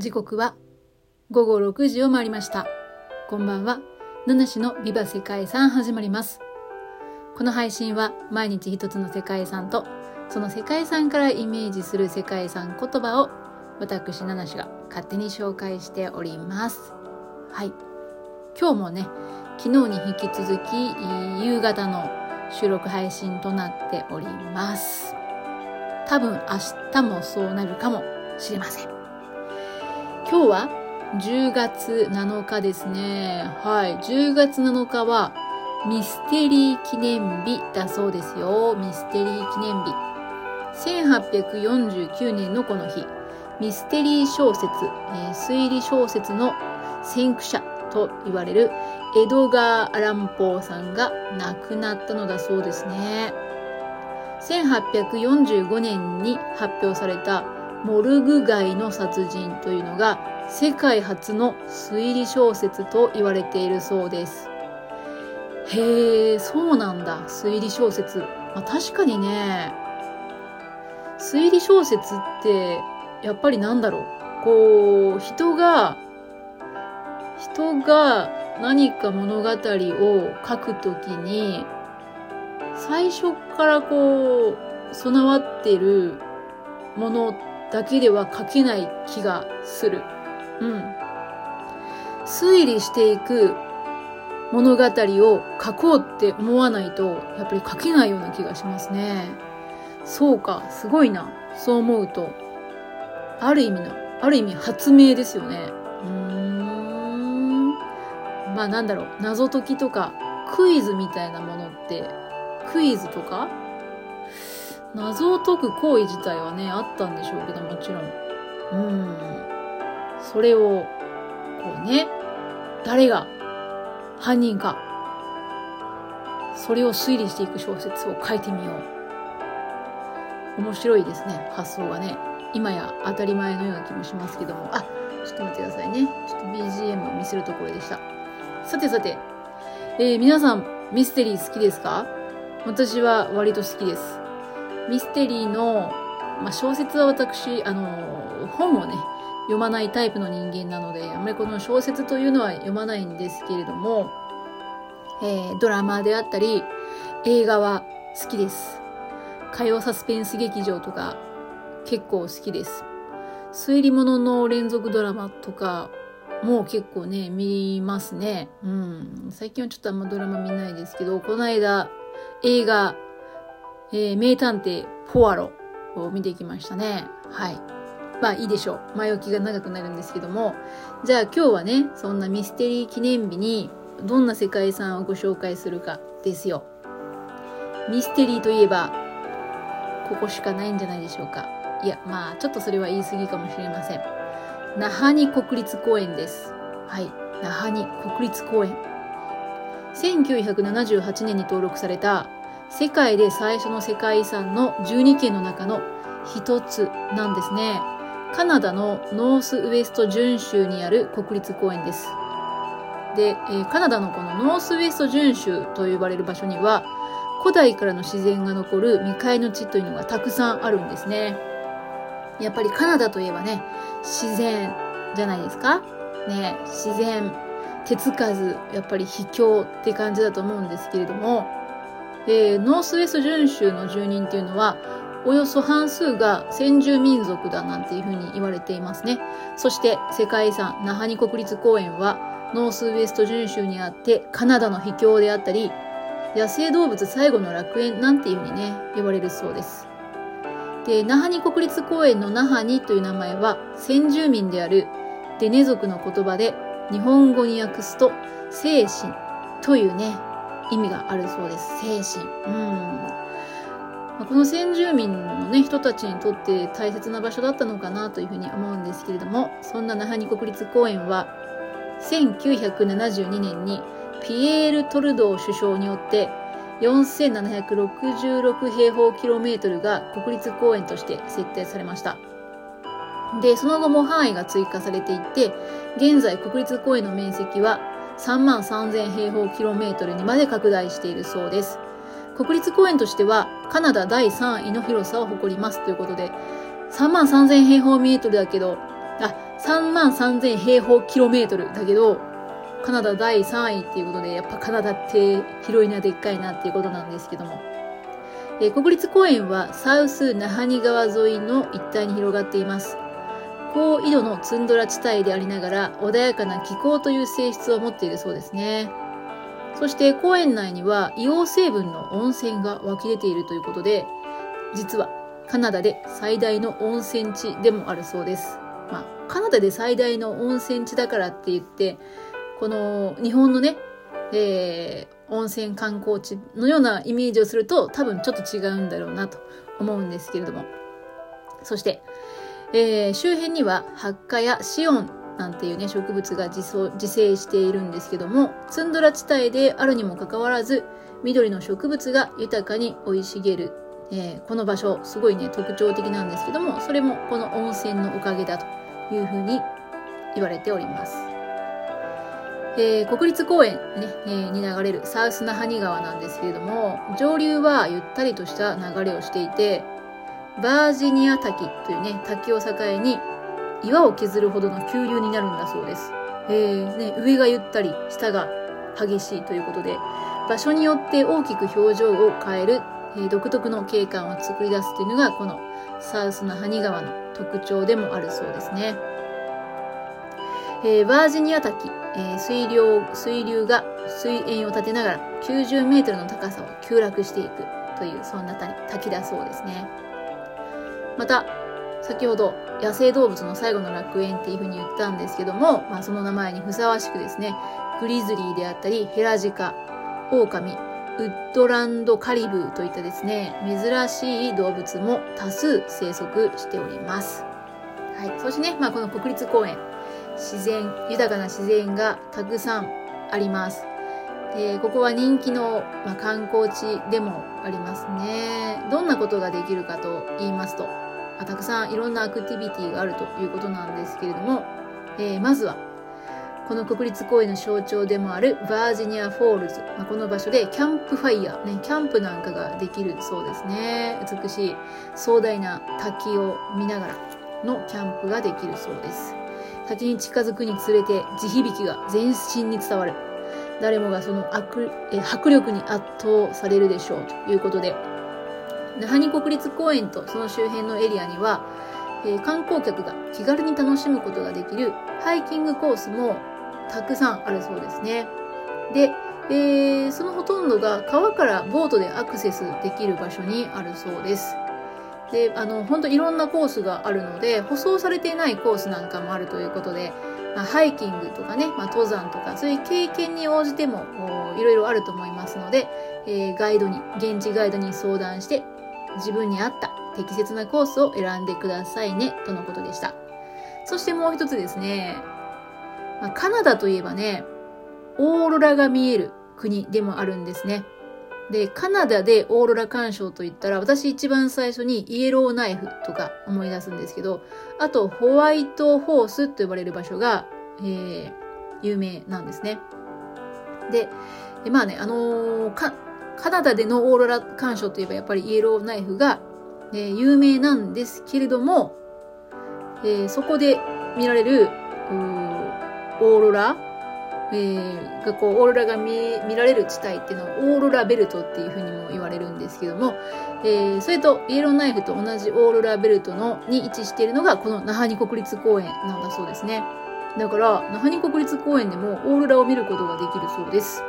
時刻は午後6時を回りました。こんばんは。七種のビバ世界遺産始まります。この配信は毎日一つの世界遺産とその世界遺産からイメージする世界遺産言葉を私七種が勝手に紹介しております。はい。今日もね、昨日に引き続き夕方の収録配信となっております。多分明日もそうなるかもしれません。今日は10月7日ですね。はい。10月7日はミステリー記念日だそうですよ。ミステリー記念日。1849年のこの日、ミステリー小説、えー推理小説の先駆者と言われるエドガー・アランポーさんが亡くなったのだそうですね。1845年に発表されたモルグ街の殺人というのが世界初の推理小説と言われているそうです。へえ、そうなんだ。推理小説。まあ、確かにね、推理小説ってやっぱりなんだろう。こう、人が、人が何か物語を書くときに、最初からこう、備わってるものだけでは書けない気がする。うん。推理していく物語を書こうって思わないと、やっぱり書けないような気がしますね。そうか、すごいな。そう思うと、ある意味の、ある意味発明ですよね。うーん。まあなんだろう、謎解きとか、クイズみたいなものって、クイズとか謎を解く行為自体はね、あったんでしょうけど、もちろん。うん。それを、こうね、誰が犯人か、それを推理していく小説を書いてみよう。面白いですね、発想がね。今や当たり前のような気もしますけども。あ、ちょっと待ってくださいね。ちょっと BGM を見せるところでした。さてさて、えー皆さん、ミステリー好きですか？私は割と好きです。ミステリーの、まあ、小説は私、あの、本をね、読まないタイプの人間なので、あまりこの小説というのは読まないんですけれども、えードラマであったり、映画は好きです。火曜サスペンス劇場とか結構好きです。推理物の連続ドラマとかもう結構ね、見ますね。うん。最近はちょっとあんまドラマ見ないですけど、この間映画、えー名探偵ポアロを見てきましたね。はい。まあいいでしょう。前置きが長くなるんですけども。じゃあ今日はね、そんなミステリー記念日にどんな世界遺産をご紹介するかですよ。ミステリーといえば、ここしかないんじゃないでしょうか。いや、まあちょっとそれは言い過ぎかもしれません。那覇に国立公園です。はい。那覇に国立公園。1978年に登録された世界で最初の世界遺産の12県の中の一つなんですね。カナダのノースウエスト準州にある国立公園です。で、えカナダのこのノースウエスト準州と呼ばれる場所には古代からの自然が残る未開の地というのがたくさんあるんですね。やっぱりカナダといえばね、自然じゃないですか？ね、自然、手つかず、やっぱり秘境って感じだと思うんですけれども、えーノースウェスト準州の住人っていうのは、およそ半数が先住民族だなんていうふうに言われていますね。そして世界遺産ナハニ国立公園はノースウェスト準州にあってカナダの秘境であったり、野生動物最後の楽園なんていうふうにね、呼ばれるそうです。で、ナハニ国立公園のナハニという名前は先住民であるデネ族の言葉で日本語に訳すと精神というね、意味があるそうです。精神。うん。この先住民のね、人たちにとって大切な場所だったのかなというふうに思うんですけれども、そんな那覇に国立公園は、1972年にピエール・トルドー首相によって、4766平方キロメートルが国立公園として設定されました。で、その後も範囲が追加されていって、現在国立公園の面積は3万3000平方キロメートルにまで拡大しているそうです。国立公園としてはカナダ第3位の広さを誇りますということで、3万3000平方メートルだけど、あ、3万3000平方キロメートルだけど、カナダ第3位っていうことで、やっぱカナダって広いな、でっかいなっていうことなんですけども。えー、国立公園はサウスナハニ川沿いの一帯に広がっています。高緯度のツンドラ地帯でありながら穏やかな気候という性質を持っているそうですね。そして公園内には硫黄成分の温泉が湧き出ているということで、実はカナダで最大の温泉地でもあるそうです。まあ、カナダで最大の温泉地だからって言って、この日本のね、えー、温泉観光地のようなイメージをすると多分ちょっと違うんだろうなと思うんですけれども。そして、えー、周辺にはハッカやシオンなんていうね、植物が自自生しているんですけども、ツンドラ地帯であるにもかかわらず、緑の植物が豊かに生い茂る、えー、この場所、すごいね、特徴的なんですけども、それもこの温泉のおかげだというふうに言われております。えー、国立公園、ねえー、に流れるサウスナハニ川なんですけれども、上流はゆったりとした流れをしていて、バージニア滝というね、滝を境に岩を削るほどの急流になるんだそうです。えー、ね、上がゆったり、下が激しいということで、場所によって大きく表情を変える、えー、独特の景観を作り出すというのが、このサウスのハ川の特徴でもあるそうですね。えー、バージニア滝、えー、水流、水流が水煙を立てながら90メートルの高さを急落していくという、そんな滝だそうですね。また、先ほど野生動物の最後の楽園っていうふうに言ったんですけども、まあ、その名前にふさわしくですね、グリズリーであったり、ヘラジカ、オオカミ、ウッドランドカリブーといったですね、珍しい動物も多数生息しております。はい。そしてね、まあ、この国立公園、自然、豊かな自然がたくさんあります。で、ここは人気の、まあ、観光地でもありますね。どんなことができるかと言いますと、たくさんいろんなアクティビティがあるということなんですけれども、えー、まずは、この国立公園の象徴でもあるバージニアフォールズ。まあ、この場所でキャンプファイヤー、ね、キャンプなんかができるそうですね。美しい壮大な滝を見ながらのキャンプができるそうです。滝に近づくにつれて地響きが全身に伝わる。誰もがその迫力に圧倒されるでしょうということで、那覇に国立公園とその周辺のエリアには、えー、観光客が気軽に楽しむことができるハイキングコースもたくさんあるそうですね。で、えー、そのほとんどが川からボートでアクセスできる場所にあるそうです。で、あの、本当いろんなコースがあるので、舗装されていないコースなんかもあるということで、まあ、ハイキングとかね、まあ、登山とか、そういう経験に応じてもいろいろあると思いますので、えー、ガイドに、現地ガイドに相談して自分に合った適切なコースを選んでくださいね、とのことでした。そしてもう一つですね、まあ、カナダといえばね、オーロラが見える国でもあるんですね。で、カナダでオーロラ鑑賞といったら、私一番最初にイエローナイフとか思い出すんですけど、あとホワイトホースと呼ばれる場所が、えー、有名なんですね。で、でまあね、あのー、か、カナダでのオーロラ鑑賞といえばやっぱりイエローナイフが、えー、有名なんですけれども、えー、そこで見られる、オーロラ、えー、がこう、オーロラが見見られる地帯っていうのをオーロラベルトっていうふうにも言われるんですけども、えー、それとイエローナイフと同じオーロラベルトのに位置しているのがこの那覇に国立公園なんだそうですね。だから、那覇に国立公園でもオーロラを見ることができるそうです。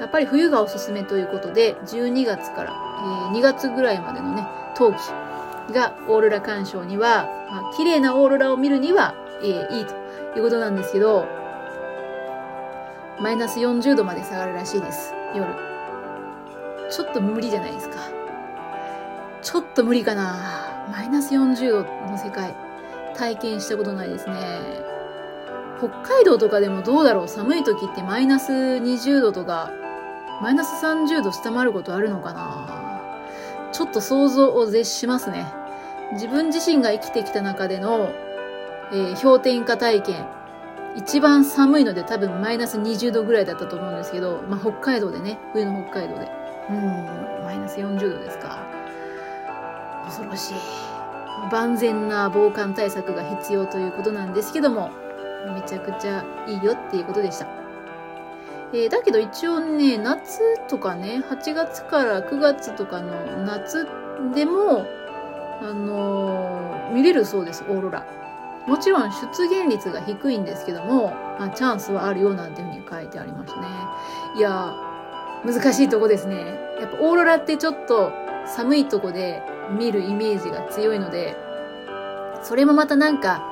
やっぱり冬がおすすめということで、12月から、えー、2月ぐらいまでのね、冬季がオーロラ鑑賞には、まあ、綺麗なオーロラを見るには、え、いいということなんですけど、マイナス40度まで下がるらしいです、夜。ちょっと無理じゃないですか。ちょっと無理かな。マイナス40度の世界、体験したことないですね。北海道とかでもどうだろう寒い時ってマイナス20度とかマイナス30度下回ることあるのかな？ちょっと想像を絶しますね。自分自身が生きてきた中での、えー、氷点下体験。一番寒いので多分マイナス20度ぐらいだったと思うんですけど、まあ、北海道でね、冬の北海道で。うん、マイナス40度ですか。恐ろしい。万全な防寒対策が必要ということなんですけども、めちゃくちゃいいよっていうことでした。えー、だけど一応ね、夏とかね、8月から9月とかの夏でも、あのー、見れるそうです、オーロラ。もちろん出現率が低いんですけども、まあ、チャンスはあるよなんていうふうに書いてありましたね。いや難しいとこですね。やっぱオーロラってちょっと寒いとこで見るイメージが強いので、それもまたなんか、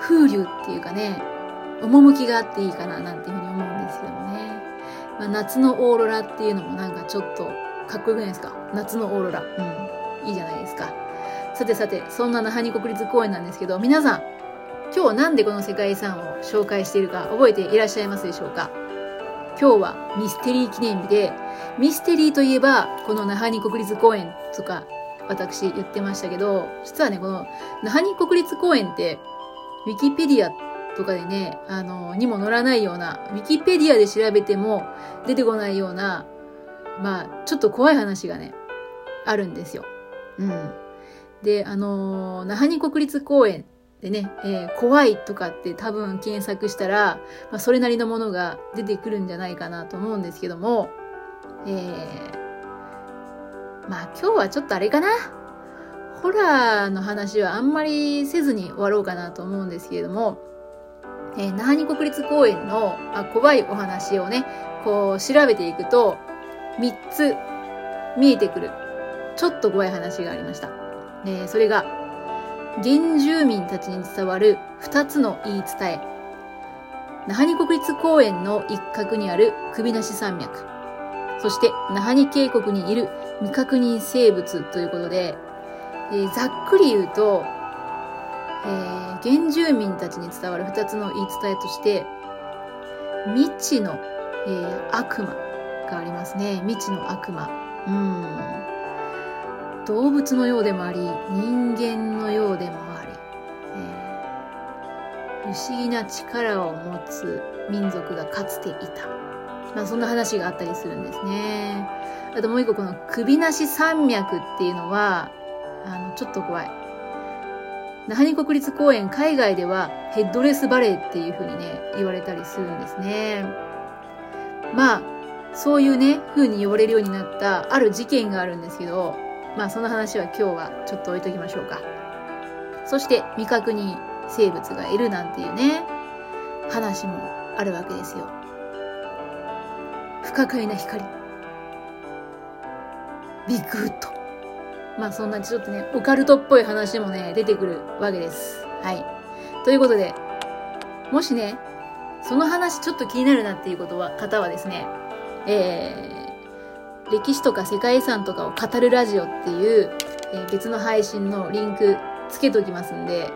風流っていうかね、趣があっていいかななんていうふうにまあ、夏のオーロラっていうのもなんかちょっとかっこよくないですか？夏のオーロラ。うん。いいじゃないですか。さてさて、そんな那覇に国立公園なんですけど、皆さん、今日なんでこの世界遺産を紹介しているか覚えていらっしゃいますでしょうか？今日はミステリー記念日で、ミステリーといえば、この那覇に国立公園とか、私言ってましたけど、実はね、この那覇に国立公園って、ウィキペディアとかでね、あの、にも載らないような、ウィキペディアで調べても出てこないような、まあ、ちょっと怖い話がね、あるんですよ。うん。で、あの那覇に国立公園でね、えー、怖いとかって多分検索したら、まあ、それなりのものが出てくるんじゃないかなと思うんですけども、えー、まあ今日はちょっとあれかな。ホラーの話はあんまりせずに終わろうかなと思うんですけれども、えー、那覇に国立公園のあ怖いお話をね、こう調べていくと、3つ見えてくる、ちょっと怖い話がありました。えー、それが、原住民たちに伝わる2つの言い伝え。那覇に国立公園の一角にある首なし山脈。そして、那覇に渓谷にいる未確認生物ということで、えー、ざっくり言うと、えー、原住民たちに伝わる2つの言い伝えとして、未知の、えー、悪魔がありますね。未知の悪魔。うん。動物のようでもあり人間のようでもあり、えー、不思議な力を持つ民族がかつていた、まあ、そんな話があったりするんですねあともう一個この首なし山脈っていうのはあのちょっと怖い那覇に国立公園海外ではヘッドレスバレーっていう風にね言われたりするんですねまあそういうね風に呼ばれるようになったある事件があるんですけどまあその話は今日はちょっと置いときましょうか。そして未確認生物がいるなんていうね、話もあるわけですよ。不可解な光。ビッグフット。まあそんなちょっとね、オカルトっぽい話もね、出てくるわけです。はい。ということで、もしね、その話ちょっと気になるなっていうことは、方はですね、えー、歴史とか世界遺産とかを語るラジオっていう、えー、別の配信のリンクつけときますんで、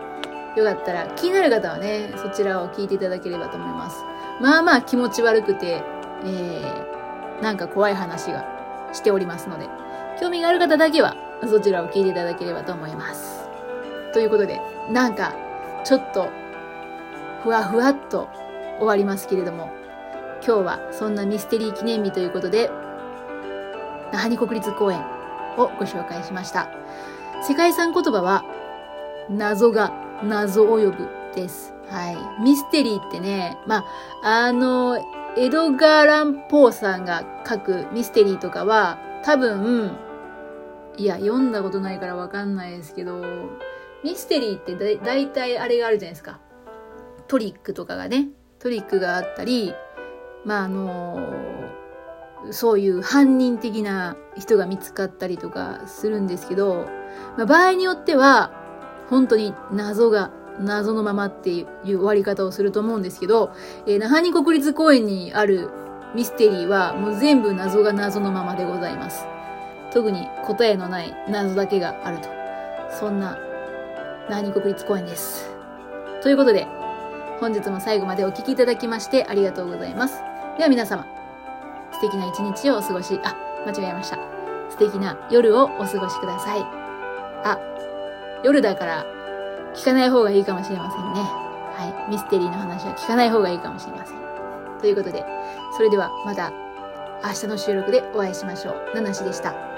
よかったら気になる方はね、そちらを聞いていただければと思います。まあまあ気持ち悪くて、えー、なんか怖い話がしておりますので、興味がある方だけはそちらを聞いていただければと思います。ということで、なんかちょっとふわふわっと終わりますけれども、今日はそんなミステリー記念日ということで、那覇に国立公園をご紹介しました。世界遺産言葉は、謎が謎を呼ぶです。はい。ミステリーってね、まあ、あの、エドガー・ランポーさんが書くミステリーとかは、多分、いや、読んだことないからわかんないですけど、ミステリーってだだいたいあれがあるじゃないですか。トリックとかがね、トリックがあったり、まあ、あのそういう犯人的な人が見つかったりとかするんですけど、まあ、場合によっては、本当に謎が、謎のままっていう終わり方をすると思うんですけど、えー、那覇に国立公園にあるミステリーはもう全部謎が謎のままでございます。特に答えのない謎だけがあると。そんな、那覇に国立公園です。ということで、本日も最後までお聴きいただきましてありがとうございます。では皆様、素敵な一日をお過ごし、あ、間違えました。素敵な夜をお過ごしください。あ、夜だから聞かない方がいいかもしれませんね。はい。ミステリーの話は聞かない方がいいかもしれません。ということで、それではまた明日の収録でお会いしましょう。ナナシでした。